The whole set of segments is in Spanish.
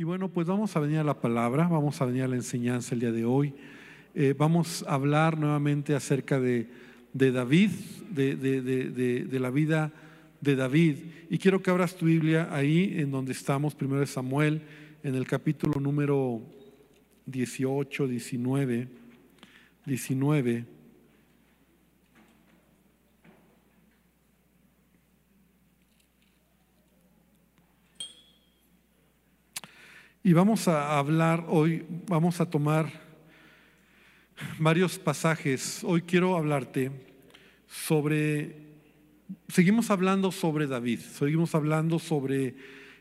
Y bueno, pues vamos a venir a la palabra, vamos a venir a la enseñanza el día de hoy. Eh, vamos a hablar nuevamente acerca de, David, de, la vida de David. Y quiero que abras tu Biblia ahí en donde estamos, primero de Samuel, en el capítulo número 18, 19, 19. Y vamos a hablar hoy, vamos a tomar varios pasajes. Hoy quiero hablarte sobre, seguimos hablando sobre David, seguimos hablando sobre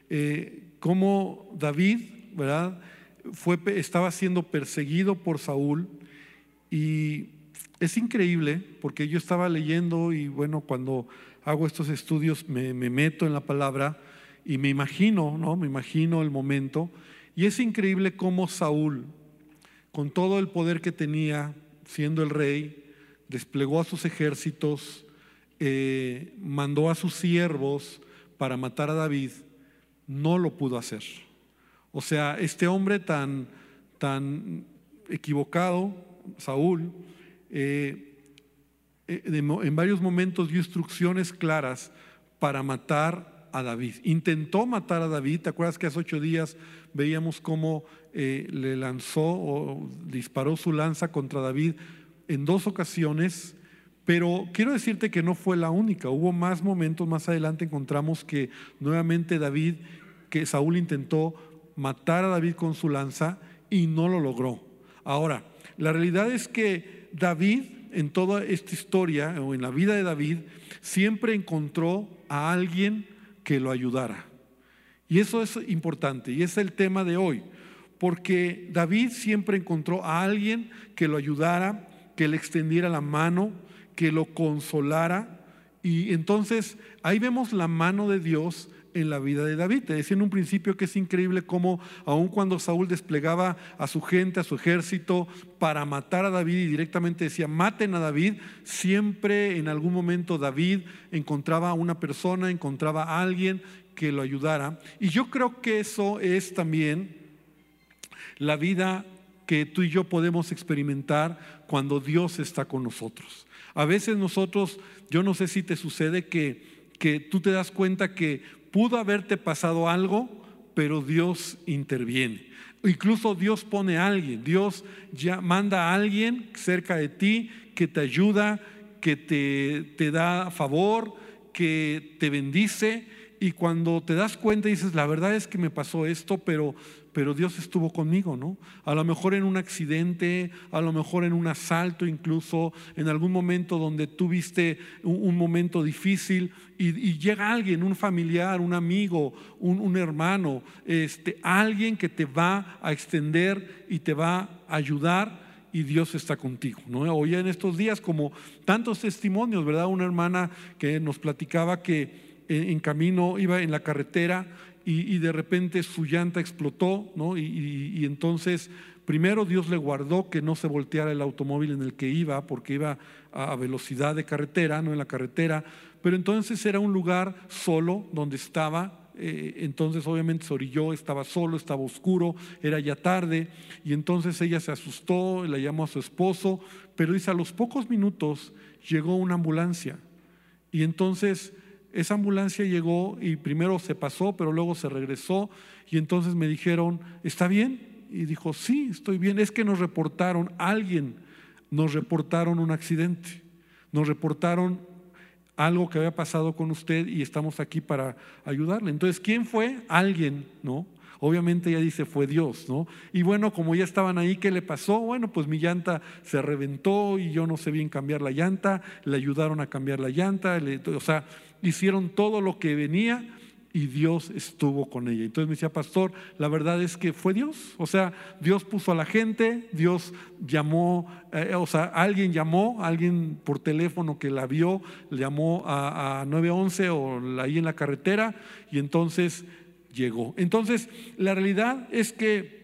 eh, cómo David, ¿verdad? Fue, estaba siendo perseguido por Saúl y es increíble porque yo estaba leyendo y bueno, cuando hago estos estudios me, me meto en la palabra y me imagino, ¿no? Me imagino el momento y es increíble cómo Saúl, con todo el poder que tenía, siendo el rey, desplegó a sus ejércitos, eh, mandó a sus siervos para matar a David, no lo pudo hacer. O sea, este hombre tan, tan equivocado, Saúl, eh, eh, en varios momentos dio instrucciones claras para matar a David. Intentó matar a David, ¿te acuerdas que hace ocho días veíamos cómo eh, le lanzó o disparó su lanza contra David en dos ocasiones? Pero quiero decirte que no fue la única, hubo más momentos, más adelante encontramos que nuevamente David, que Saúl intentó matar a David con su lanza y no lo logró. Ahora, la realidad es que David, en toda esta historia, o en la vida de David, siempre encontró a alguien que lo ayudara. Y eso es importante y es el tema de hoy, porque David siempre encontró a alguien que lo ayudara, que le extendiera la mano, que lo consolara. Y entonces ahí vemos la mano de Dios en la vida de David. Te decía en un principio que es increíble cómo aun cuando Saúl desplegaba a su gente, a su ejército para matar a David y directamente decía, maten a David, siempre en algún momento David encontraba a una persona, encontraba a alguien que lo ayudara. Y yo creo que eso es también la vida que tú y yo podemos experimentar cuando Dios está con nosotros. A veces nosotros, yo no sé si te sucede que, que tú te das cuenta que pudo haberte pasado algo, pero Dios interviene. Incluso Dios pone a alguien, Dios manda a alguien cerca de ti que te ayuda, que te, te da favor, que te bendice. Y cuando te das cuenta dices, la verdad es que me pasó esto, pero pero Dios estuvo conmigo, ¿no? A lo mejor en un accidente, a lo mejor en un asalto incluso, en algún momento donde tuviste un, momento difícil y, llega alguien, un familiar, un amigo, un, hermano, este, alguien que te va a extender y te va a ayudar y Dios está contigo. ¿no? Hoy en estos días, como tantos testimonios, ¿verdad? Una hermana que nos platicaba que en camino iba en la carretera y, de repente su llanta explotó, ¿no? Y, entonces primero Dios le guardó que no se volteara el automóvil en el que iba, porque iba a velocidad de carretera, no en la carretera, pero entonces era un lugar solo donde estaba, eh, entonces obviamente se orilló, estaba solo, estaba oscuro, era ya tarde, y entonces ella se asustó, le llamó a su esposo, pero dice, a los pocos minutos llegó una ambulancia, y entonces esa ambulancia llegó y primero se pasó, pero luego se regresó y entonces me dijeron, ¿está bien? Y dijo, sí, estoy bien. Es que nos reportaron, alguien nos reportaron un accidente, nos reportaron algo que había pasado con usted y estamos aquí para ayudarle. Entonces, ¿quién fue? Alguien, ¿no? Obviamente ella dice, fue Dios, ¿no? Y bueno, como ya estaban ahí, ¿qué le pasó? Bueno, pues mi llanta se reventó y yo no sé bien cambiar la llanta, le ayudaron a cambiar la llanta, o sea, hicieron todo lo que venía y Dios estuvo con ella. Entonces me decía, pastor, la verdad es que fue Dios. O sea, Dios puso a la gente, Dios llamó, eh, o sea, alguien llamó, alguien por teléfono que la vio, llamó a, a 911 o ahí en la carretera y entonces llegó. Entonces, la realidad es que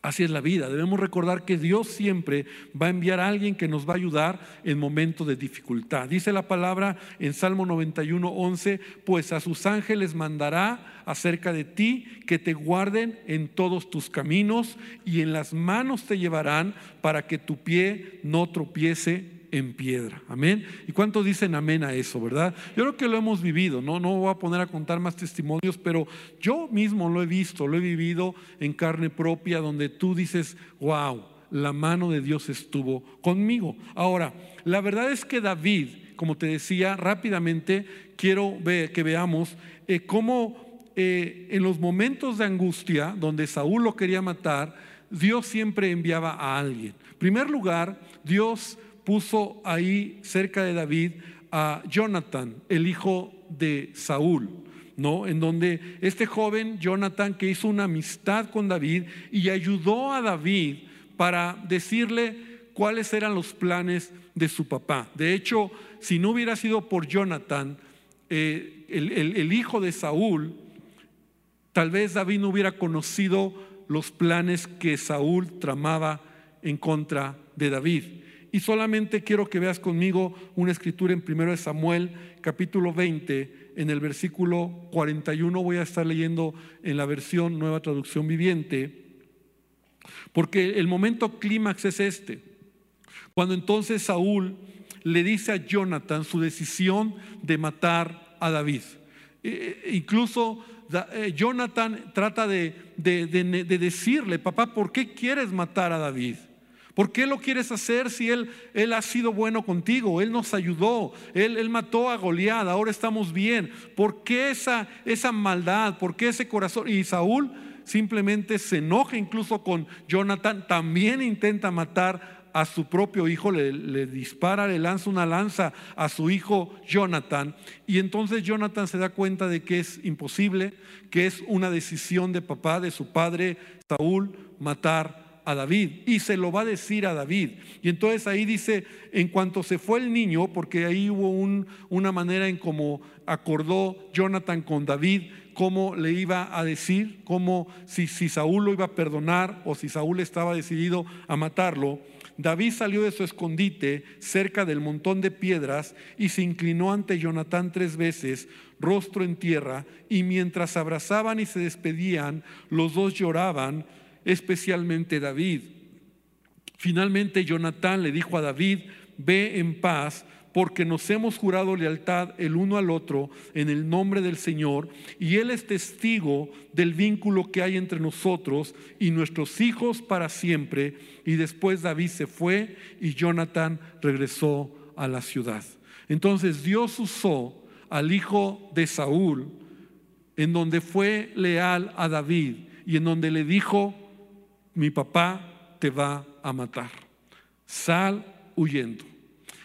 Así es la vida. Debemos recordar que Dios siempre va a enviar a alguien que nos va a ayudar en momentos de dificultad. Dice la palabra en Salmo 91, 11, pues a sus ángeles mandará acerca de ti que te guarden en todos tus caminos y en las manos te llevarán para que tu pie no tropiece en piedra. Amén. ¿Y cuántos dicen amén a eso, verdad? Yo creo que lo hemos vivido, ¿no? No voy a poner a contar más testimonios, pero yo mismo lo he visto, lo he vivido en carne propia, donde tú dices, wow, la mano de Dios estuvo conmigo. Ahora, la verdad es que David, como te decía rápidamente, quiero que veamos eh, cómo eh, en los momentos de angustia, donde Saúl lo quería matar, Dios siempre enviaba a alguien. En primer lugar, Dios puso ahí cerca de David a Jonathan, el hijo de Saúl. ¿No? En donde este joven Jonathan que hizo una amistad con David y ayudó a David para decirle cuáles eran los planes de su papá. De hecho, si no hubiera sido por Jonathan, eh, el hijo de Saúl, tal vez David no hubiera conocido los planes que Saúl tramaba en contra de David. Y solamente quiero que veas conmigo una escritura en 1 Samuel, capítulo 20, en el versículo 41. Voy a estar leyendo en la versión Nueva Traducción Viviente, porque el momento clímax es este. Cuando entonces Saúl le dice a Jonathan su decisión de matar a David. E, e, incluso eh, Jonathan trata de, de decirle, papá, ¿por qué quieres matar a David? ¿Por qué lo quieres hacer si Él, él ha sido bueno contigo? Él nos ayudó, Él, él mató a Goliat, ahora estamos bien. ¿Por qué esa, esa maldad? ¿Por qué ese corazón? Y Saúl simplemente se enoja incluso con Jonathan, también intenta matar a su propio hijo, le, le, dispara, le lanza una lanza a su hijo Jonathan. Y entonces Jonathan se da cuenta de que es imposible, que es una decisión de papá, de su padre Saúl, matar a David y se lo va a decir a David. Y entonces ahí dice, en cuanto se fue el niño, porque ahí hubo una manera en cómo acordó Jonathan con David, cómo le iba a decir, cómo si, si Saúl lo iba a perdonar o si Saúl estaba decidido a matarlo. David salió de su escondite cerca del montón de piedras y se inclinó ante Jonatán tres veces, rostro en tierra, y mientras abrazaban y se despedían, los dos lloraban especialmente David. Finalmente Jonatán le dijo a David, ve en paz, porque nos hemos jurado lealtad el uno al otro en el nombre del Señor, y Él es testigo del vínculo que hay entre nosotros y nuestros hijos para siempre. Y después David se fue y Jonatán regresó a la ciudad. Entonces Dios usó al hijo de Saúl, en donde fue leal a David y en donde le dijo, mi papá te va a matar. Sal huyendo.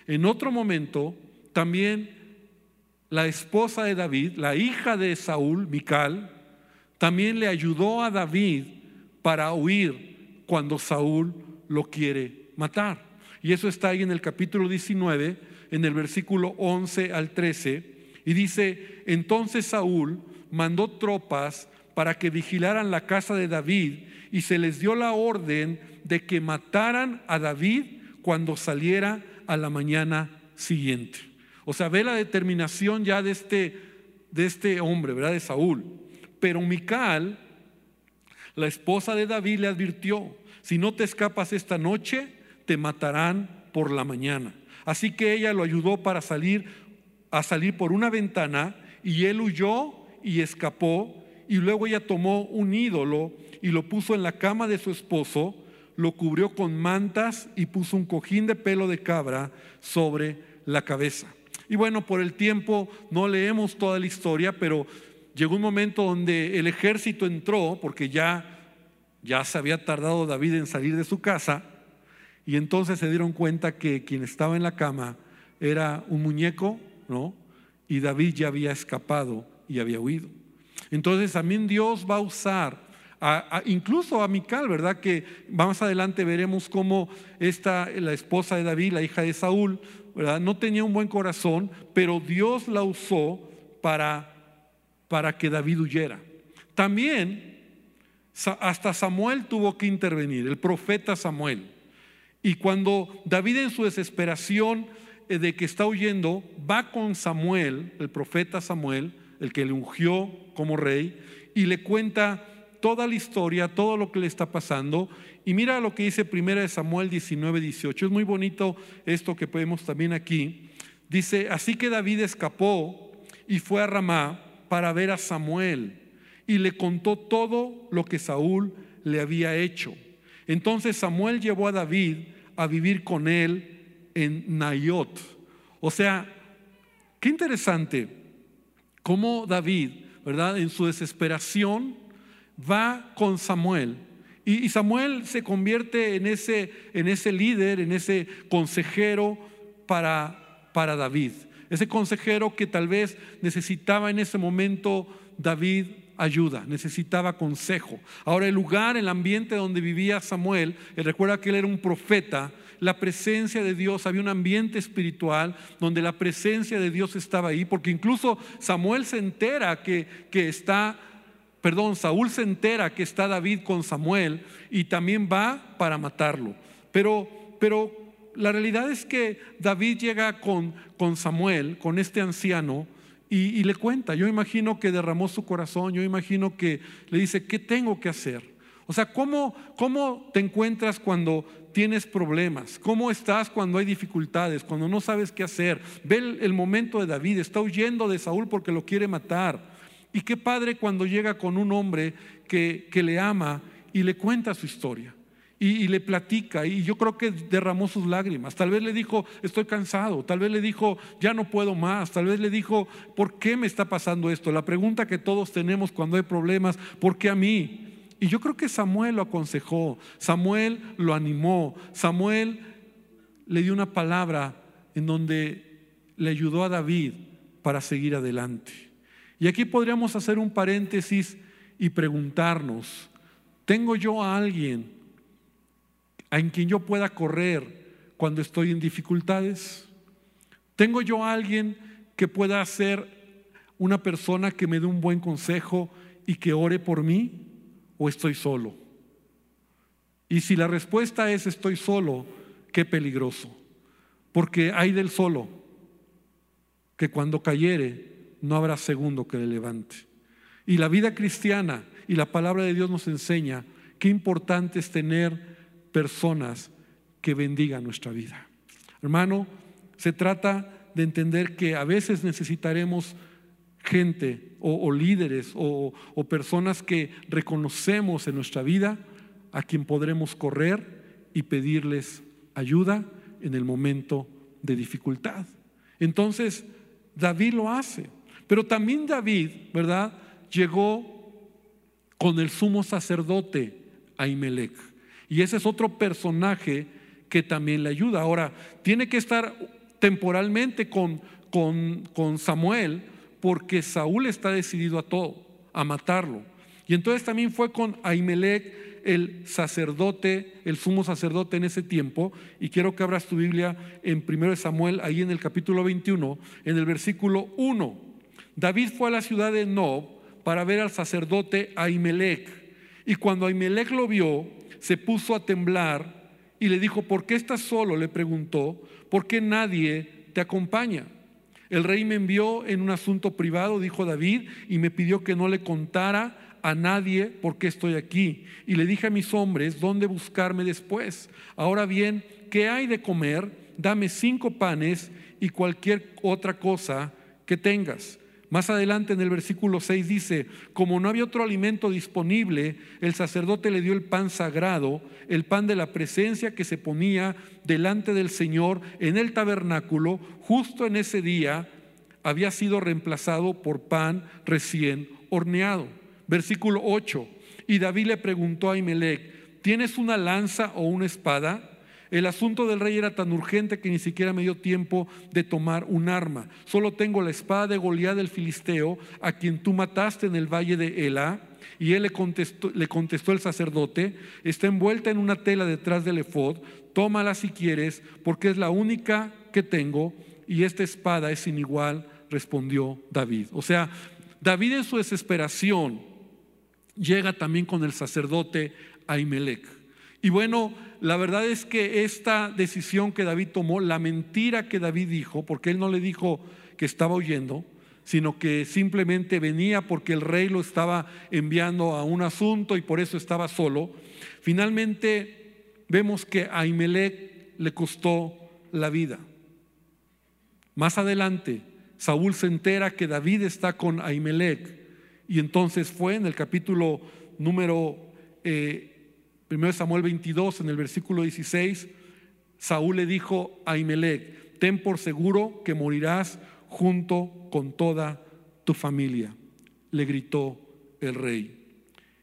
En otro momento, también la esposa de David, la hija de Saúl, Mical, también le ayudó a David para huir cuando Saúl lo quiere matar. Y eso está ahí en el capítulo 19, en el versículo 11 al 13. Y dice, entonces Saúl mandó tropas para que vigilaran la casa de David y se les dio la orden de que mataran a David cuando saliera a la mañana siguiente. O sea, ve la determinación ya de este, de este hombre, ¿verdad? De Saúl. Pero Mical, la esposa de David, le advirtió, si no te escapas esta noche, te matarán por la mañana. Así que ella lo ayudó para salir a salir por una ventana y él huyó y escapó y luego ella tomó un ídolo y lo puso en la cama de su esposo, lo cubrió con mantas y puso un cojín de pelo de cabra sobre la cabeza. Y bueno, por el tiempo no leemos toda la historia, pero llegó un momento donde el ejército entró, porque ya, ya se había tardado David en salir de su casa, y entonces se dieron cuenta que quien estaba en la cama era un muñeco, ¿no? Y David ya había escapado y había huido. Entonces también Dios va a usar incluso a Mical, ¿verdad? Que más adelante veremos cómo esta, la esposa de David, la hija de Saúl, ¿verdad? No tenía un buen corazón, pero Dios la usó para, para que David huyera. También hasta Samuel tuvo que intervenir, el profeta Samuel. Y cuando David en su desesperación eh, de que está huyendo, va con Samuel, el profeta Samuel, el que le ungió como rey, y le cuenta toda la historia, todo lo que le está pasando. Y mira lo que dice 1 Samuel 19, 18. Es muy bonito esto que vemos también aquí. Dice, así que David escapó y fue a Ramá para ver a Samuel y le contó todo lo que Saúl le había hecho. Entonces Samuel llevó a David a vivir con él en Nayot. O sea, qué interesante cómo David, ¿verdad? En su desesperación va con Samuel. Y, Samuel se convierte en ese, en ese líder, en ese consejero para, para David. Ese consejero que tal vez necesitaba en ese momento David ayuda, necesitaba consejo. Ahora el lugar, el ambiente donde vivía Samuel, recuerda que él era un profeta, la presencia de Dios, había un ambiente espiritual donde la presencia de Dios estaba ahí, porque incluso Samuel se entera que, que está, perdón, Saúl se entera que está David con Samuel y también va para matarlo. Pero, pero la realidad es que David llega con, con Samuel, con este anciano, y, le cuenta. Yo imagino que derramó su corazón, yo imagino que le dice, ¿qué tengo que hacer? O sea, ¿cómo, ¿cómo te encuentras cuando tienes problemas? ¿Cómo estás cuando hay dificultades? Cuando no sabes qué hacer. Ve el, momento de David, está huyendo de Saúl porque lo quiere matar. Y qué padre cuando llega con un hombre que, que le ama y le cuenta su historia y, le platica y yo creo que derramó sus lágrimas. Tal vez le dijo, estoy cansado, tal vez le dijo, ya no puedo más, tal vez le dijo, ¿por qué me está pasando esto? La pregunta que todos tenemos cuando hay problemas, ¿por qué a mí? Y yo creo que Samuel lo aconsejó, Samuel lo animó, Samuel le dio una palabra en donde le ayudó a David para seguir adelante. Y aquí podríamos hacer un paréntesis y preguntarnos, ¿tengo yo a alguien en quien yo pueda correr cuando estoy en dificultades? ¿Tengo yo a alguien que pueda ser una persona que me dé un buen consejo y que ore por mí? ¿O estoy solo? Y si la respuesta es estoy solo, qué peligroso. Porque hay del solo que cuando cayere no habrá segundo que le levante. Y la vida cristiana y la palabra de Dios nos enseña qué importante es tener personas que bendigan nuestra vida. Hermano, se trata de entender que a veces necesitaremos gente o, líderes o, personas que reconocemos en nuestra vida a quien podremos correr y pedirles ayuda en el momento de dificultad. Entonces, David lo hace. Pero también David, ¿verdad? Llegó con el sumo sacerdote Ahimelech. Y ese es otro personaje que también le ayuda. Ahora, tiene que estar temporalmente con, con, Samuel porque Saúl está decidido a todo, a matarlo. Y entonces también fue con Ahimelech, el sacerdote, el sumo sacerdote en ese tiempo. Y quiero que abras tu Biblia en 1 Samuel, ahí en el capítulo 21, en el versículo 1. David fue a la ciudad de Nob para ver al sacerdote Ahimelech. Y cuando Ahimelech lo vio, se puso a temblar y le dijo, ¿por qué estás solo? Le preguntó, ¿por qué nadie te acompaña? El rey me envió en un asunto privado, dijo David, y me pidió que no le contara a nadie por qué estoy aquí. Y le dije a mis hombres, ¿dónde buscarme después? Ahora bien, ¿qué hay de comer? Dame cinco panes y cualquier otra cosa que tengas. Más adelante en el versículo 6 dice, como no había otro alimento disponible, el sacerdote le dio el pan sagrado, el pan de la presencia que se ponía delante del Señor en el tabernáculo, justo en ese día había sido reemplazado por pan recién horneado. Versículo 8, y David le preguntó a Imelec, ¿tienes una lanza o una espada? El asunto del rey era tan urgente que ni siquiera me dio tiempo de tomar un arma. Solo tengo la espada de Goliat del filisteo, a quien tú mataste en el valle de Ela. Y él le contestó, le contestó el sacerdote, está envuelta en una tela detrás del efod, tómala si quieres, porque es la única que tengo, y esta espada es sin igual, respondió David. O sea, David en su desesperación llega también con el sacerdote Ahimelech. Y bueno, la verdad es que esta decisión que David tomó, la mentira que David dijo, porque él no le dijo que estaba huyendo, sino que simplemente venía porque el rey lo estaba enviando a un asunto y por eso estaba solo. Finalmente vemos que a Ahimelech le costó la vida. Más adelante, Saúl se entera que David está con Ahimelech y entonces fue en el capítulo número eh, 1 Samuel 22, en el versículo 16, Saúl le dijo a Ahimelech, ten por seguro que morirás junto con toda tu familia. Le gritó el rey.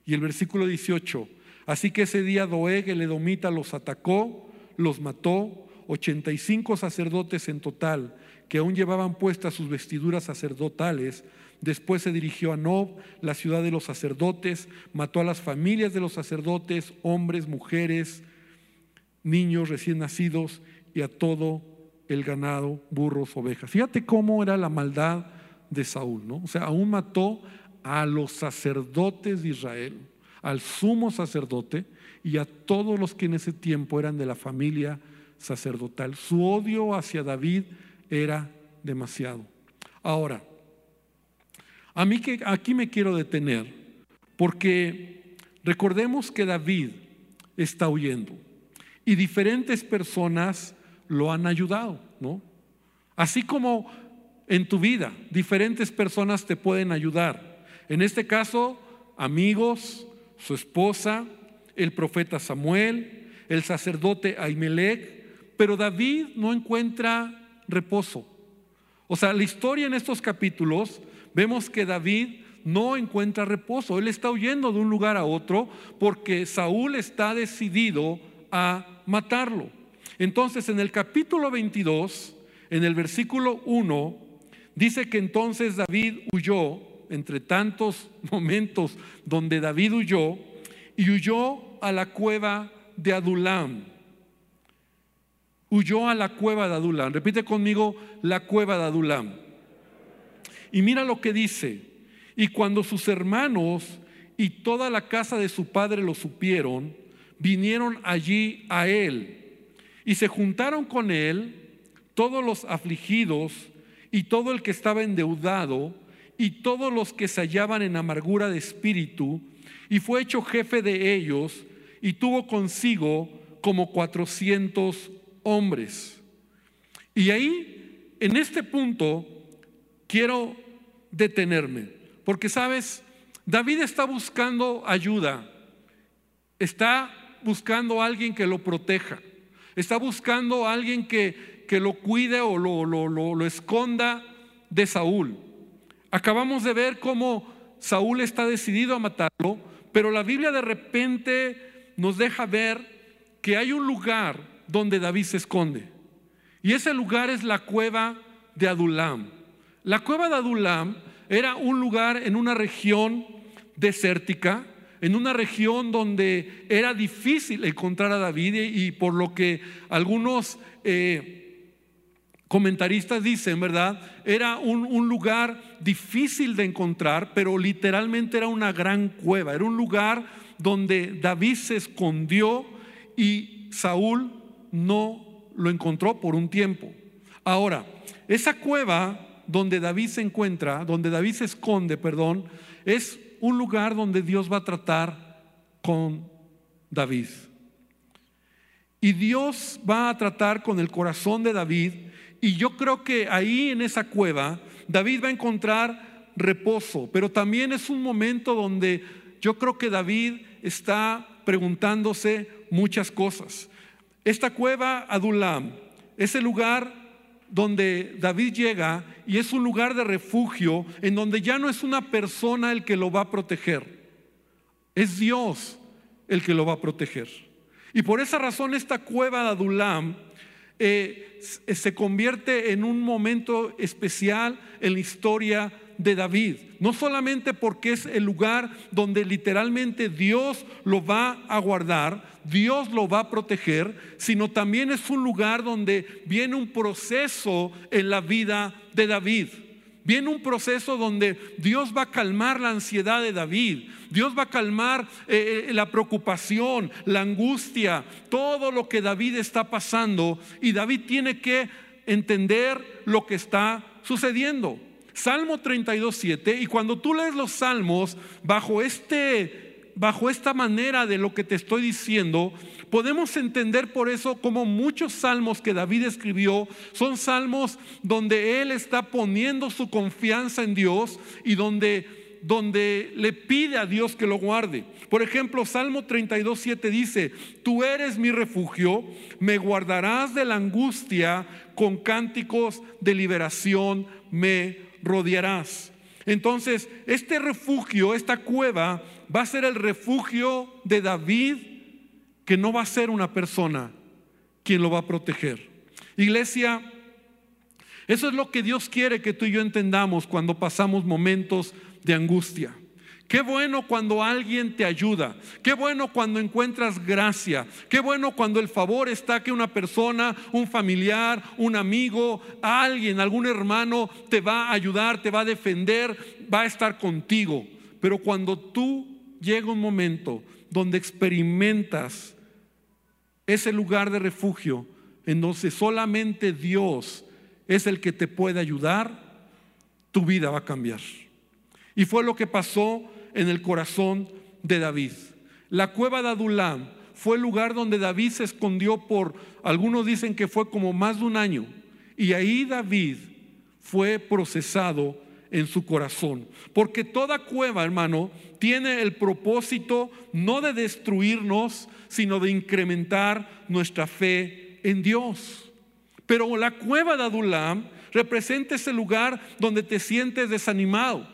Y el versículo 18, así que ese día Doeg el Edomita los atacó, los mató, 85 sacerdotes en total, que aún llevaban puestas sus vestiduras sacerdotales, Después se dirigió a Nob, la ciudad de los sacerdotes, mató a las familias de los sacerdotes, hombres, mujeres, niños recién nacidos y a todo el ganado, burros, ovejas. Fíjate cómo era la maldad de Saúl, ¿no? O sea, aún mató a los sacerdotes de Israel, al sumo sacerdote y a todos los que en ese tiempo eran de la familia sacerdotal. Su odio hacia David era demasiado. Ahora, a mí que aquí me quiero detener, porque recordemos que David está huyendo y diferentes personas lo han ayudado, ¿no? Así como en tu vida, diferentes personas te pueden ayudar. En este caso, amigos, su esposa, el profeta Samuel, el sacerdote Ahimelech, pero David no encuentra reposo. O sea, la historia en estos capítulos vemos que David no encuentra reposo. Él está huyendo de un lugar a otro porque Saúl está decidido a matarlo. Entonces, en el capítulo 22, en el versículo 1, dice que entonces David huyó, entre tantos momentos donde David huyó, y huyó a la cueva de Adulam. Huyó a la cueva de Adulam. Repite conmigo, la cueva de Adulam. Y mira lo que dice. Y cuando sus hermanos y toda la casa de su padre lo supieron, vinieron allí a él y se juntaron con él todos los afligidos y todo el que estaba endeudado y todos los que se hallaban en amargura de espíritu, y fue hecho jefe de ellos y tuvo consigo como cuatrocientos hombres. Y ahí, en este punto, quiero detenerme, porque sabes, David está buscando ayuda, está buscando a alguien que lo proteja, está buscando a alguien que, que lo cuide o lo, lo, lo esconda de Saúl. Acabamos de ver cómo Saúl está decidido a matarlo, pero la Biblia de repente nos deja ver que hay un lugar donde David se esconde. Y ese lugar es la cueva de Adulam. La cueva de Adulam era un lugar en una región desértica, en una región donde era difícil encontrar a David y por lo que algunos eh, comentaristas dicen, ¿verdad? Era un, un lugar difícil de encontrar, pero literalmente era una gran cueva, era un lugar donde David se escondió y Saúl no lo encontró por un tiempo. Ahora, esa cueva donde David se encuentra, donde David se esconde, perdón, es un lugar donde Dios va a tratar con David. Y Dios va a tratar con el corazón de David. Y yo creo que ahí en esa cueva David va a encontrar reposo. Pero también es un momento donde yo creo que David está preguntándose muchas cosas. Esta cueva Adulam, ese lugar donde David llega y es un lugar de refugio en donde ya no es una persona el que lo va a proteger, es Dios el que lo va a proteger. Y por esa razón esta cueva de Adulam eh, se convierte en un momento especial en la historia de David. No solamente porque es el lugar donde literalmente Dios lo va a guardar, Dios lo va a proteger, sino también es un lugar donde viene un proceso en la vida de David. Viene un proceso donde Dios va a calmar la ansiedad de David. Dios va a calmar eh, eh, la preocupación, la angustia, todo lo que David está pasando. Y David tiene que entender lo que está sucediendo. Salmo 32, 7. Y cuando tú lees los salmos bajo este bajo esta manera de lo que te estoy diciendo, podemos entender por eso como muchos salmos que David escribió son salmos donde él está poniendo su confianza en Dios y donde donde le pide a Dios que lo guarde. Por ejemplo, Salmo 32, 7 dice, tú eres mi refugio, me guardarás de la angustia, con cánticos de liberación me rodearás. Entonces, este refugio, esta cueva, va a ser el refugio de David, que no va a ser una persona quien lo va a proteger. Iglesia, eso es lo que Dios quiere que tú y yo entendamos cuando pasamos momentos de angustia. Qué bueno cuando alguien te ayuda. Qué bueno cuando encuentras gracia. Qué bueno cuando el favor está que una persona, un familiar, un amigo, alguien, algún hermano te va a ayudar, te va a defender, va a estar contigo. Pero cuando tú llega un momento donde experimentas ese lugar de refugio, en donde solamente Dios es el que te puede ayudar, tu vida va a cambiar. Y fue lo que pasó en el corazón de David. La cueva de Adulam fue el lugar donde David se escondió por, algunos dicen que fue como más de un año. Y ahí David fue procesado en su corazón. Porque toda cueva, hermano, tiene el propósito no de destruirnos, sino de incrementar nuestra fe en Dios. Pero la cueva de Adulam representa ese lugar donde te sientes desanimado,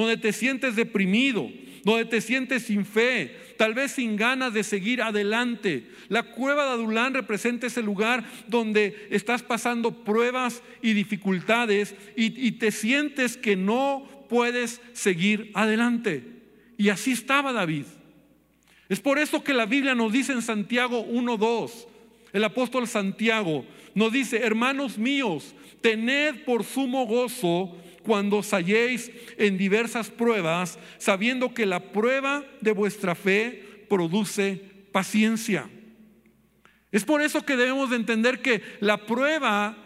donde te sientes deprimido, donde te sientes sin fe, tal vez sin ganas de seguir adelante. La cueva de Adulán representa ese lugar donde estás pasando pruebas y dificultades y, y te sientes que no puedes seguir adelante. Y así estaba David. Es por eso que la Biblia nos dice en Santiago 1.2, el apóstol Santiago nos dice, hermanos míos, tened por sumo gozo cuando os halléis en diversas pruebas, sabiendo que la prueba de vuestra fe produce paciencia. Es por eso que debemos de entender que la prueba,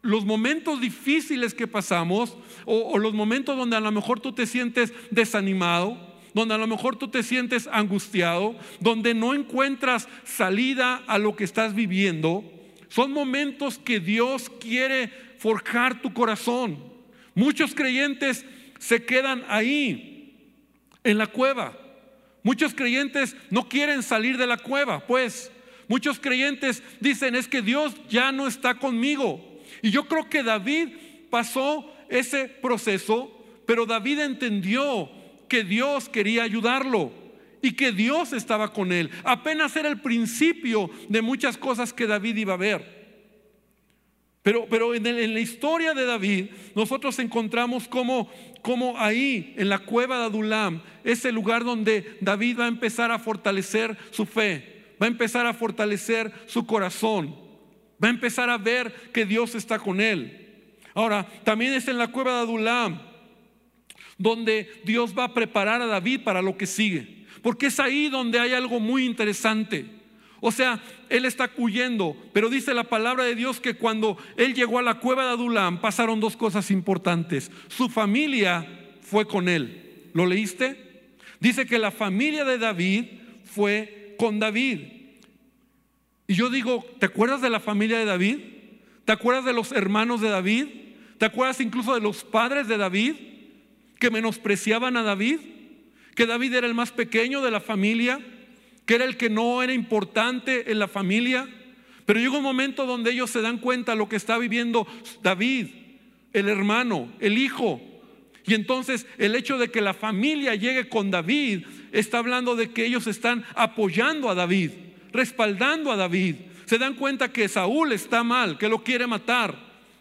los momentos difíciles que pasamos, o, o los momentos donde a lo mejor tú te sientes desanimado, donde a lo mejor tú te sientes angustiado, donde no encuentras salida a lo que estás viviendo, son momentos que Dios quiere forjar tu corazón. Muchos creyentes se quedan ahí, en la cueva. Muchos creyentes no quieren salir de la cueva, pues. Muchos creyentes dicen, es que Dios ya no está conmigo. Y yo creo que David pasó ese proceso, pero David entendió que Dios quería ayudarlo y que Dios estaba con él. Apenas era el principio de muchas cosas que David iba a ver. Pero, pero en, la historia de David, nosotros encontramos como, como ahí, en la cueva de Adulam, es el lugar donde David va a empezar a fortalecer su fe, va a empezar a fortalecer su corazón, va a empezar a ver que Dios está con él. Ahora, también es en la cueva de Adulam, donde Dios va a preparar a David para lo que sigue, porque es ahí donde hay algo muy interesante. O sea, él está huyendo, pero dice la palabra de Dios que cuando él llegó a la cueva de Adulam pasaron dos cosas importantes. Su familia fue con él. ¿Lo leíste? Dice que la familia de David fue con David. Y yo digo, ¿te acuerdas de la familia de David? ¿Te acuerdas de los hermanos de David? ¿Te acuerdas incluso de los padres de David que menospreciaban a David? Que David era el más pequeño de la familia que era el que no era importante en la familia. Pero llega un momento donde ellos se dan cuenta de lo que está viviendo David, el hermano, el hijo. Y entonces el hecho de que la familia llegue con David está hablando de que ellos están apoyando a David, respaldando a David. Se dan cuenta que Saúl está mal, que lo quiere matar.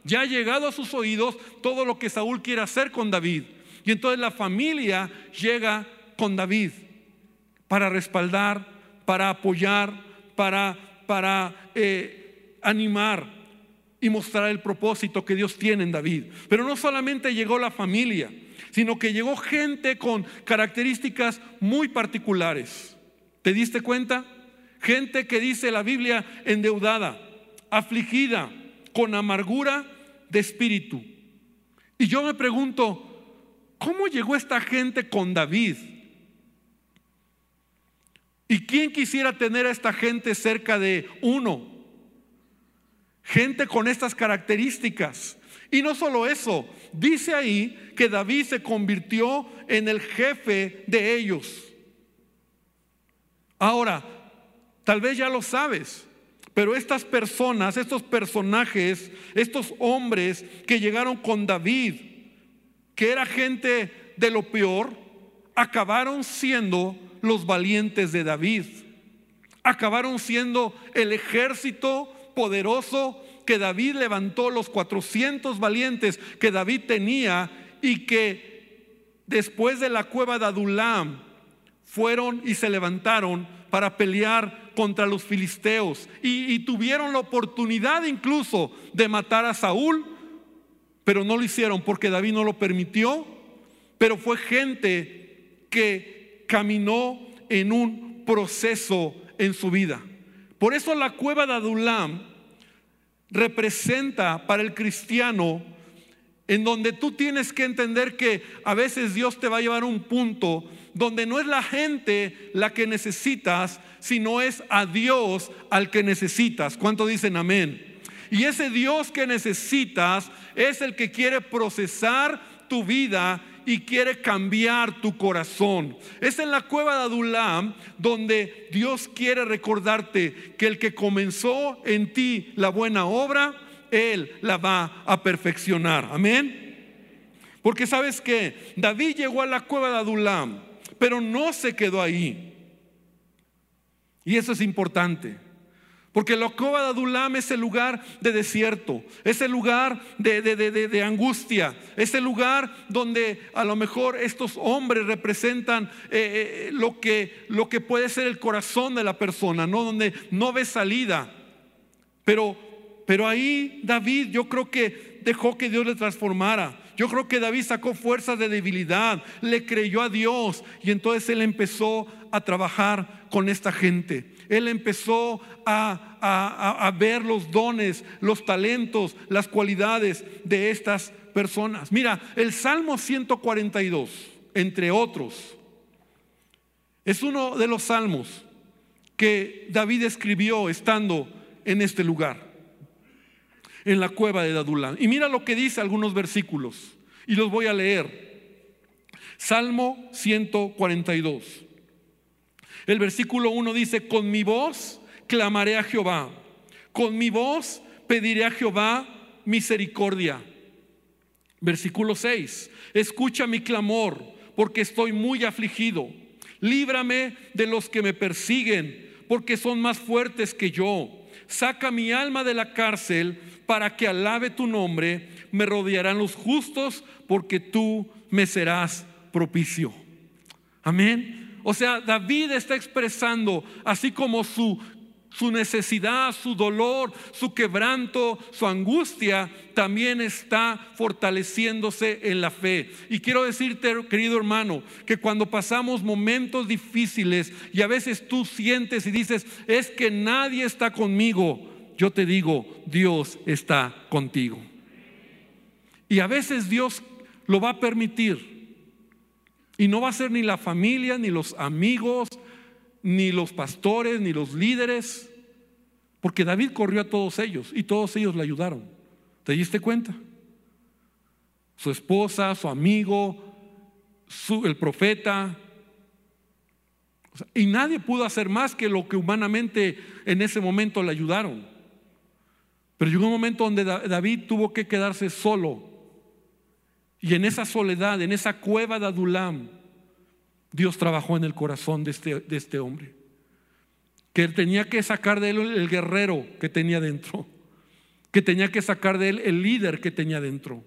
Ya ha llegado a sus oídos todo lo que Saúl quiere hacer con David. Y entonces la familia llega con David para respaldar para apoyar, para, para eh, animar y mostrar el propósito que Dios tiene en David. Pero no solamente llegó la familia, sino que llegó gente con características muy particulares. ¿Te diste cuenta? Gente que dice la Biblia endeudada, afligida, con amargura de espíritu. Y yo me pregunto, ¿cómo llegó esta gente con David? ¿Y quién quisiera tener a esta gente cerca de uno? Gente con estas características. Y no solo eso, dice ahí que David se convirtió en el jefe de ellos. Ahora, tal vez ya lo sabes, pero estas personas, estos personajes, estos hombres que llegaron con David, que era gente de lo peor, acabaron siendo los valientes de David. Acabaron siendo el ejército poderoso que David levantó, los 400 valientes que David tenía y que después de la cueva de Adulam fueron y se levantaron para pelear contra los filisteos y, y, tuvieron la oportunidad incluso de matar a Saúl, pero no lo hicieron porque David no lo permitió, pero fue gente que caminó en un proceso en su vida. Por eso la cueva de Adulam representa para el cristiano en donde tú tienes que entender que a veces Dios te va a llevar a un punto donde no es la gente la que necesitas, sino es a Dios al que necesitas. ¿Cuánto dicen amén? Y ese Dios que necesitas es el que quiere procesar tu vida y quiere cambiar tu corazón. Es en la cueva de Adulam donde Dios quiere recordarte que el que comenzó en ti la buena obra, Él la va a perfeccionar. Amén. Porque sabes que David llegó a la cueva de Adulam, pero no se quedó ahí. Y eso es importante. Porque la de Adulam es el lugar de desierto, es el lugar de, de, angustia, es el lugar donde a lo mejor estos hombres representan eh, eh, lo, que, lo que puede ser el corazón de la persona, ¿no? donde no ve salida. Pero, pero ahí David yo creo que dejó que Dios le transformara. Yo creo que David sacó fuerzas de debilidad, le creyó a Dios y entonces él empezó a trabajar con esta gente él empezó a, ver los dones, los talentos, las cualidades de estas personas. Mira, el Salmo 142, entre otros, es uno de los salmos que David escribió estando en este lugar, en la cueva de Dadulán. Y mira lo que dice algunos versículos, y los voy a leer. Salmo 142. El versículo 1 dice, con mi voz clamaré a Jehová, con mi voz pediré a Jehová misericordia. Versículo 6, escucha mi clamor, porque estoy muy afligido. Líbrame de los que me persiguen, porque son más fuertes que yo. Saca mi alma de la cárcel para que alabe tu nombre. Me rodearán los justos, porque tú me serás propicio. Amén. O sea, David está expresando, así como su, su necesidad, su dolor, su quebranto, su angustia, también está fortaleciéndose en la fe. Y quiero decirte, querido hermano, que cuando pasamos momentos difíciles y a veces tú sientes y dices, es que nadie está conmigo, yo te digo, Dios está contigo. Y a veces Dios lo va a permitir y no va a ser ni la familia, ni los amigos, ni los pastores, ni los líderes. Porque David corrió a todos ellos y todos ellos le ayudaron. ¿Te diste cuenta? Su esposa, su amigo, el profeta. y nadie pudo hacer más que lo que humanamente en ese momento le ayudaron. Pero llegó un momento donde David tuvo que quedarse solo y en esa soledad, en esa cueva de Adulam, Dios trabajó en el corazón de este, de este hombre. Que él tenía que sacar de él el guerrero que tenía dentro. Que tenía que sacar de él el líder que tenía dentro.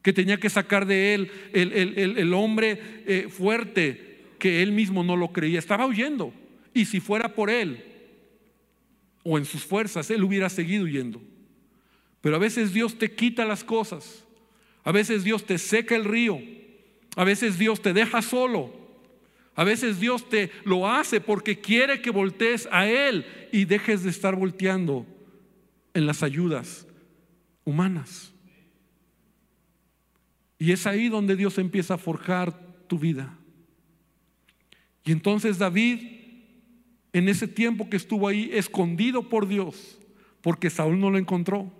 Que tenía que sacar de él el, hombre eh, fuerte que él mismo no lo creía. Estaba huyendo. Y si fuera por él o en sus fuerzas, él hubiera seguido huyendo. Pero a veces Dios te quita las cosas a veces Dios te seca el río A veces Dios te deja solo. A veces Dios te lo hace porque quiere que voltees a Él y dejes de estar volteando en las ayudas humanas. Y es ahí donde Dios empieza a forjar tu vida. Y entonces David, en ese tiempo que estuvo ahí escondido por Dios, porque Saúl no lo encontró,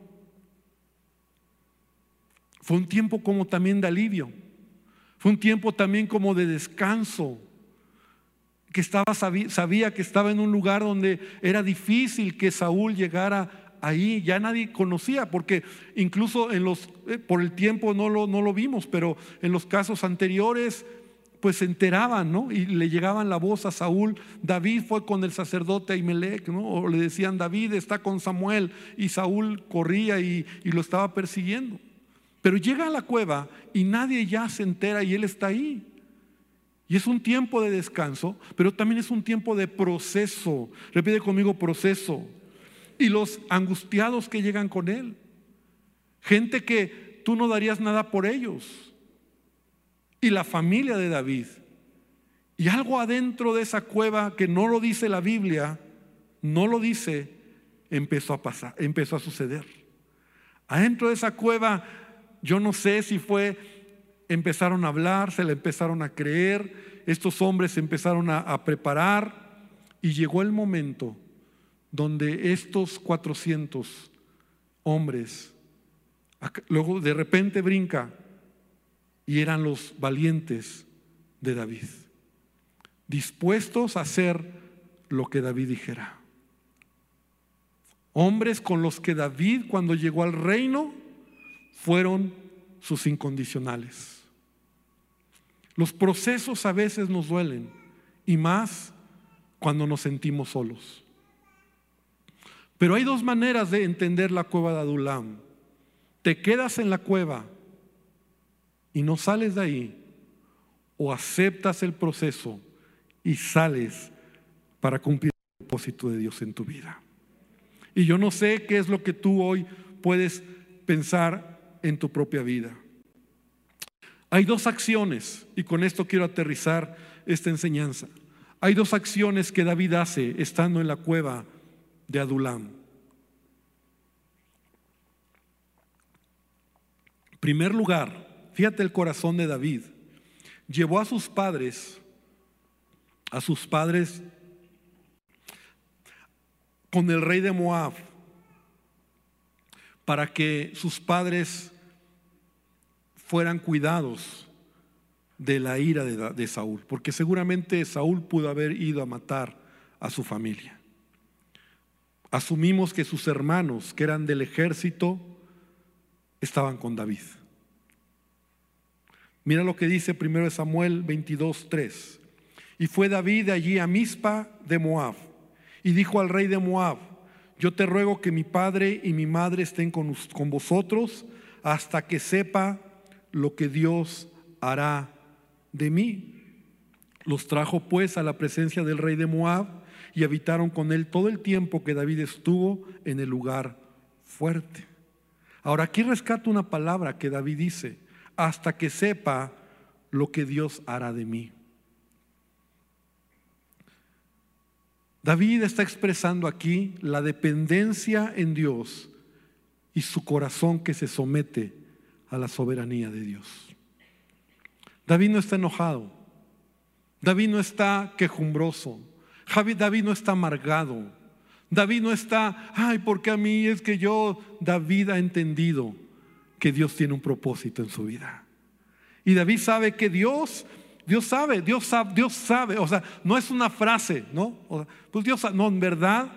fue un tiempo como también de alivio. Fue un tiempo también como de descanso. Que estaba, sabía que estaba en un lugar donde era difícil que Saúl llegara ahí. Ya nadie conocía, porque incluso eh, por el tiempo no lo, no lo vimos, pero en los casos anteriores pues se enteraban, ¿no? Y le llegaban la voz a Saúl, David fue con el sacerdote Ahimelech, ¿no? O le decían, David está con Samuel, y Saúl corría y lo estaba persiguiendo. Pero llega a la cueva y nadie ya se entera y él está ahí. Y es un tiempo de descanso, pero también es un tiempo de proceso. Repite conmigo proceso. Y los angustiados que llegan con él. Gente que tú no darías nada por ellos. Y la familia de David. Y algo adentro de esa cueva que no lo dice la Biblia, no lo dice, empezó a pasar, empezó a suceder. Adentro de esa cueva yo no sé si fue, empezaron a hablar, se le empezaron a creer, estos hombres se empezaron a, preparar y llegó el momento donde estos 400 hombres, luego de repente brinca y eran los valientes de David, dispuestos a hacer lo que David dijera. Hombres con los que David cuando llegó al reino fueron sus incondicionales. Los procesos a veces nos duelen y más cuando nos sentimos solos. Pero hay dos maneras de entender la cueva de Adulam. Te quedas en la cueva y no sales de ahí o aceptas el proceso y sales para cumplir el propósito de Dios en tu vida. Y yo no sé qué es lo que tú hoy puedes pensar en tu propia vida. Hay dos acciones, y con esto quiero aterrizar esta enseñanza. Hay dos acciones que David hace estando en la cueva de Adulam. Primer lugar, fíjate el corazón de David. Llevó a sus padres, a sus padres con el rey de Moab, para que sus padres fueran cuidados de la ira de, Saúl, porque seguramente Saúl pudo haber ido a matar a su familia. Asumimos que sus hermanos, que eran del ejército, estaban con David. Mira lo que dice primero Samuel 22, 3. Y fue David allí a Mizpa de Moab y dijo al rey de Moab, yo te ruego que mi padre y mi madre estén con, vosotros hasta que sepa lo que Dios hará de mí. Los trajo pues a la presencia del rey de Moab y habitaron con él todo el tiempo que David estuvo en el lugar fuerte. Ahora aquí rescato una palabra que David dice, hasta que sepa lo que Dios hará de mí. David está expresando aquí la dependencia en Dios y su corazón que se somete a la soberanía de Dios. David no está enojado. David no está quejumbroso. David no está amargado. David no está, ay, porque a mí es que yo, David ha entendido que Dios tiene un propósito en su vida. Y David sabe que Dios Dios sabe, Dios sabe, Dios sabe. O sea, no es una frase, ¿no? pues Dios sabe. No, en verdad,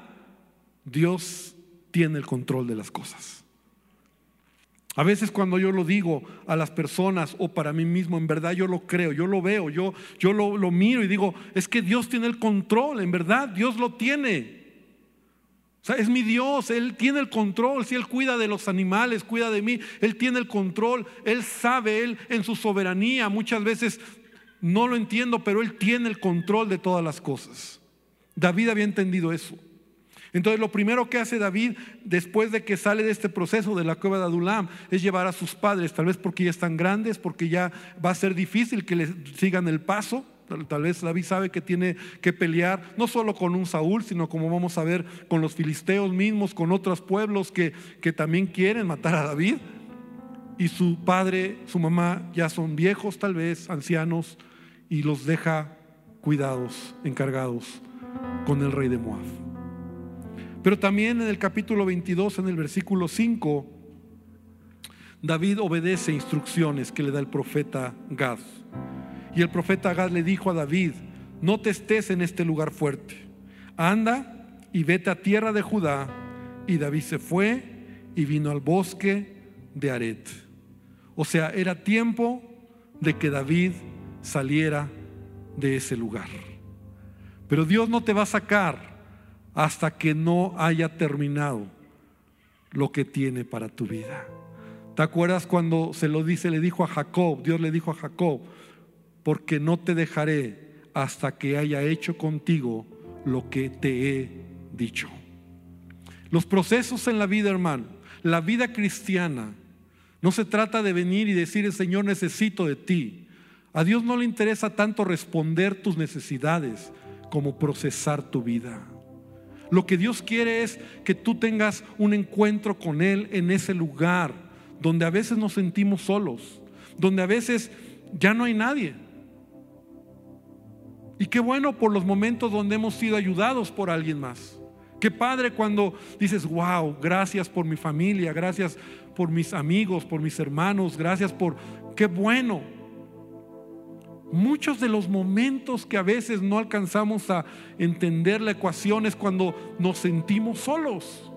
Dios tiene el control de las cosas. A veces cuando yo lo digo a las personas o para mí mismo, en verdad yo lo creo, yo lo veo, yo, yo lo, lo miro y digo, es que Dios tiene el control, en verdad Dios lo tiene. O sea, es mi Dios, Él tiene el control. Si Él cuida de los animales, cuida de mí, Él tiene el control. Él sabe, Él en su soberanía muchas veces no lo entiendo, pero Él tiene el control de todas las cosas. David había entendido eso. Entonces lo primero que hace David después de que sale de este proceso de la cueva de Adulam es llevar a sus padres, tal vez porque ya están grandes, porque ya va a ser difícil que les sigan el paso. Tal vez David sabe que tiene que pelear no solo con un Saúl, sino como vamos a ver con los filisteos mismos, con otros pueblos que, que también quieren matar a David. Y su padre, su mamá ya son viejos tal vez, ancianos, y los deja cuidados, encargados con el rey de Moab. Pero también en el capítulo 22, en el versículo 5, David obedece instrucciones que le da el profeta Gad. Y el profeta Gad le dijo a David, no te estés en este lugar fuerte, anda y vete a tierra de Judá. Y David se fue y vino al bosque de Aret. O sea, era tiempo de que David saliera de ese lugar. Pero Dios no te va a sacar hasta que no haya terminado lo que tiene para tu vida. ¿Te acuerdas cuando se lo dice, le dijo a Jacob, Dios le dijo a Jacob, porque no te dejaré hasta que haya hecho contigo lo que te he dicho. Los procesos en la vida, hermano, la vida cristiana, no se trata de venir y decir, Señor, necesito de ti. A Dios no le interesa tanto responder tus necesidades como procesar tu vida. Lo que Dios quiere es que tú tengas un encuentro con Él en ese lugar donde a veces nos sentimos solos, donde a veces ya no hay nadie. Y qué bueno por los momentos donde hemos sido ayudados por alguien más. Qué padre cuando dices, wow, gracias por mi familia, gracias por mis amigos, por mis hermanos, gracias por, qué bueno Muchos de los momentos que a veces no alcanzamos a entender la ecuación es cuando nos sentimos solos.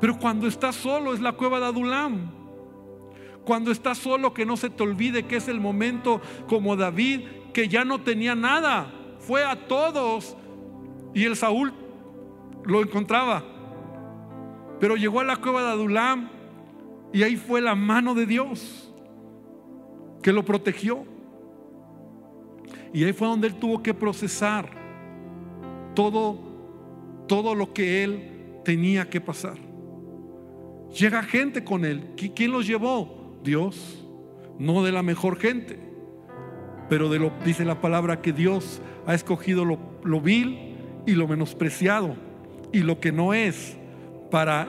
Pero cuando estás solo es la cueva de Adulam. Cuando estás solo que no se te olvide que es el momento como David que ya no tenía nada. Fue a todos y el Saúl lo encontraba. Pero llegó a la cueva de Adulam y ahí fue la mano de Dios que lo protegió. Y ahí fue donde él tuvo que procesar todo, todo lo que él tenía que pasar. Llega gente con él. ¿Quién los llevó? Dios. No de la mejor gente. Pero de lo, dice la palabra que Dios ha escogido lo, lo vil y lo menospreciado y lo que no es para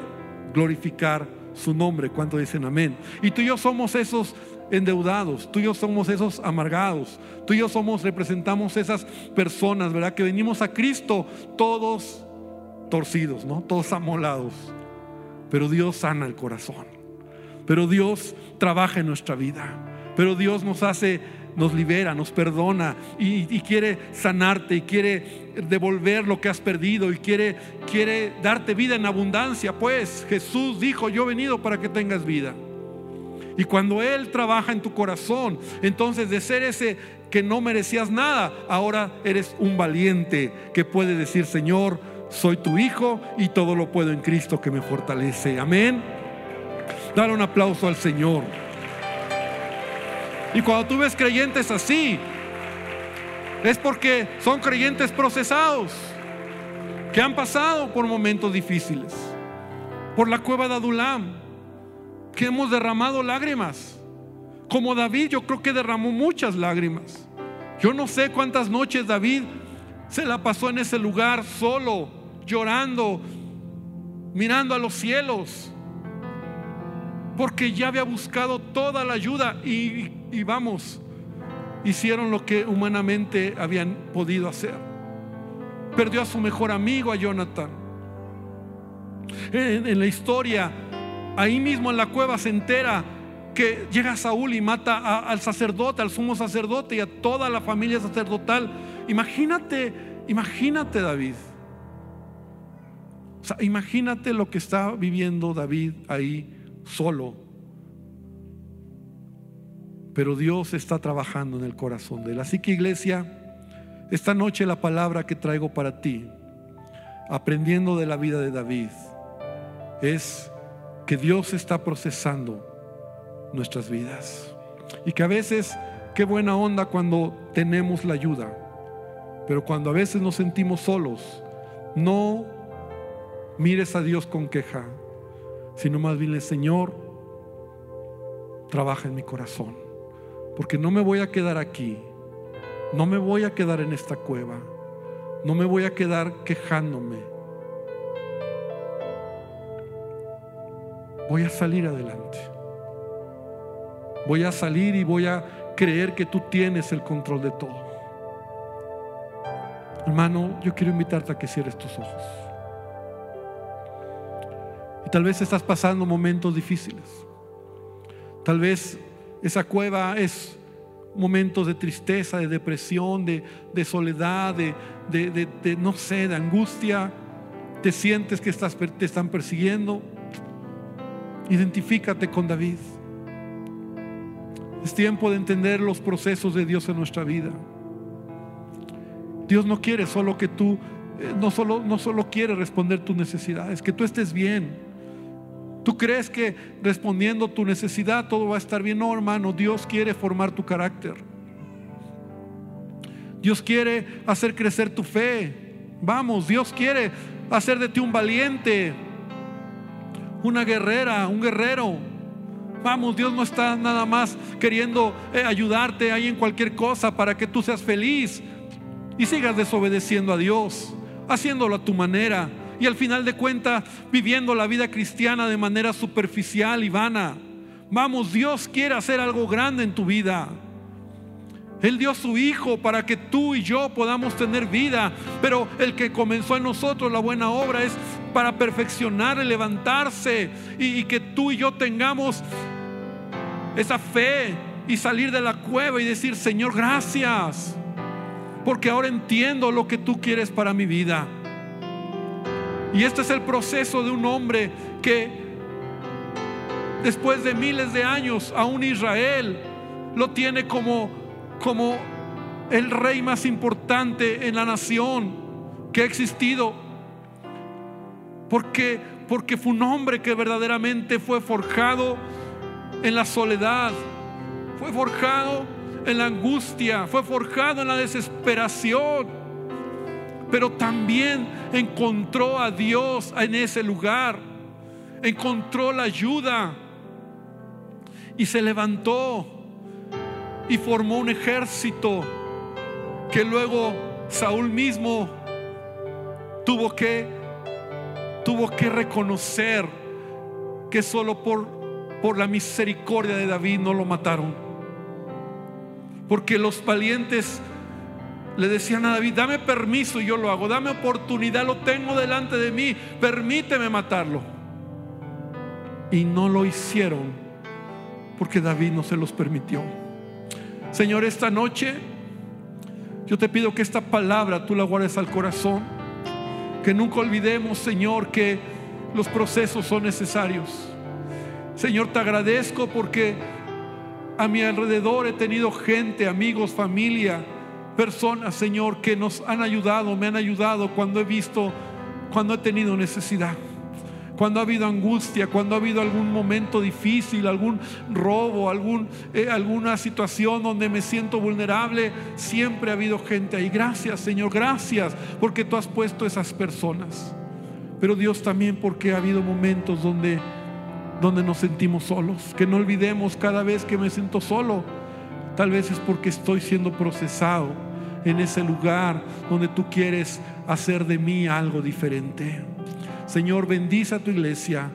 glorificar su nombre. ¿Cuánto dicen amén? Y tú y yo somos esos endeudados, tú y yo somos esos amargados, tú y yo somos, representamos esas personas, ¿verdad? Que venimos a Cristo todos torcidos, ¿no? Todos amolados. Pero Dios sana el corazón. Pero Dios trabaja en nuestra vida. Pero Dios nos hace, nos libera, nos perdona y, y, quiere sanarte y quiere devolver lo que has perdido y quiere, quiere darte vida en abundancia. Pues Jesús dijo, yo he venido para que tengas vida. Y cuando Él trabaja en tu corazón, entonces de ser ese que no merecías nada, ahora eres un valiente que puede decir, Señor, soy tu hijo y todo lo puedo en Cristo que me fortalece. Amén. Dale un aplauso al Señor. Y cuando tú ves creyentes así, es porque son creyentes procesados, que han pasado por momentos difíciles, por la cueva de Adulam que hemos derramado lágrimas. Como David, yo creo que derramó muchas lágrimas. Yo no sé cuántas noches David se la pasó en ese lugar solo, llorando, mirando a los cielos, porque ya había buscado toda la ayuda y, vamos, hicieron lo que humanamente habían podido hacer. Perdió a su mejor amigo, a Jonathan. En la historia ahí mismo en la cueva se entera que llega Saúl y mata al sacerdote, al sumo sacerdote y a toda la familia sacerdotal. Imagínate, imagínate David. imagínate lo que está viviendo David ahí solo. Pero Dios está trabajando en el corazón de él. Así que iglesia, esta noche la palabra que traigo para ti, aprendiendo de la vida de David, es que Dios está procesando nuestras vidas. Y que a veces, qué buena onda cuando tenemos la ayuda, pero cuando a veces nos sentimos solos, no mires a Dios con queja, sino más bien Señor, trabaja en mi corazón, porque no me voy a quedar aquí, no me voy a quedar en esta cueva, no me voy a quedar quejándome. Voy a salir adelante. Voy a salir y voy a creer que tú tienes el control de todo. Hermano, yo quiero invitarte a que cierres tus ojos. Y tal vez estás pasando momentos difíciles. Tal vez esa cueva es momentos de tristeza, de depresión, de, soledad, de, de, no sé, de angustia. Te sientes que estás, te están persiguiendo. Identifícate con David. Es tiempo de entender los procesos de Dios en nuestra vida. Dios no quiere solo que tú, eh, no solo, no solo quiere responder tus necesidades, que tú estés bien. Tú crees que respondiendo tu necesidad todo va a estar bien. No, hermano, Dios quiere formar tu carácter. Dios quiere hacer crecer tu fe. Vamos, Dios quiere hacer de ti un valiente, una guerrera, un guerrero. Vamos, Dios no está nada más queriendo eh, ayudarte ahí en cualquier cosa para que tú seas feliz y sigas desobedeciendo a Dios, haciéndolo a tu manera y al final de cuentas viviendo la vida cristiana de manera superficial y vana. Vamos, Dios quiere hacer algo grande en tu vida. Él dio su Hijo para que tú y yo podamos tener vida, pero el que comenzó en nosotros la buena obra es para perfeccionar, y levantarse y, y que tú y yo tengamos esa fe y salir de la cueva y decir, Señor, gracias, porque ahora entiendo lo que tú quieres para mi vida. Y este es el proceso de un hombre que después de miles de años, aún Israel lo tiene como, como el rey más importante en la nación que ha existido. Porque, porque fue un hombre que verdaderamente fue forjado en la soledad, fue forjado en la angustia, fue forjado en la desesperación, pero también encontró a Dios en ese lugar, encontró la ayuda y se levantó y formó un ejército que luego Saúl mismo tuvo que tuvo que reconocer que solo por por la misericordia de David no lo mataron. Porque los valientes le decían a David, dame permiso y yo lo hago, dame oportunidad, lo tengo delante de mí, permíteme matarlo. Y no lo hicieron porque David no se los permitió. Señor, esta noche yo te pido que esta palabra tú la guardes al corazón, que nunca olvidemos, Señor, que los procesos son necesarios Señor, te agradezco porque a mi alrededor he tenido gente, amigos, familia, personas, Señor, que nos han ayudado, me han ayudado cuando he visto, cuando he tenido necesidad. Cuando ha habido angustia, cuando ha habido algún momento difícil, algún robo, algún, eh, alguna situación donde me siento vulnerable, siempre ha habido gente ahí. Gracias, Señor, gracias porque tú has puesto esas personas. Pero Dios también porque ha habido momentos donde donde nos sentimos solos. Que no olvidemos cada vez que me siento solo, tal vez es porque estoy siendo procesado en ese lugar donde tú quieres hacer de mí algo diferente. Señor, bendice a tu iglesia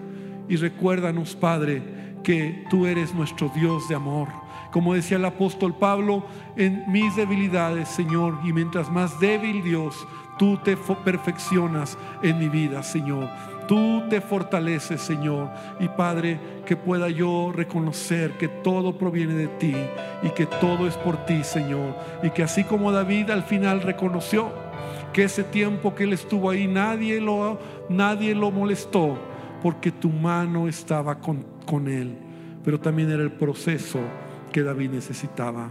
y recuérdanos, Padre, que tú eres nuestro Dios de amor. Como decía el apóstol Pablo, en mis debilidades, Señor, y mientras más débil Dios, tú te perfeccionas en mi vida, Señor. Tú te fortaleces, Señor. Y Padre, que pueda yo reconocer que todo proviene de ti y que todo es por ti, Señor. Y que así como David al final reconoció que ese tiempo que él estuvo ahí nadie lo, nadie lo molestó porque tu mano estaba con, con él. Pero también era el proceso que David necesitaba.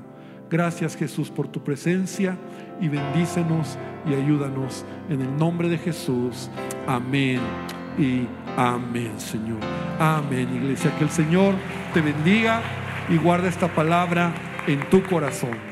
Gracias Jesús por tu presencia y bendícenos y ayúdanos en el nombre de Jesús. Amén y amén, Señor. Amén, iglesia. Que el Señor te bendiga y guarda esta palabra en tu corazón.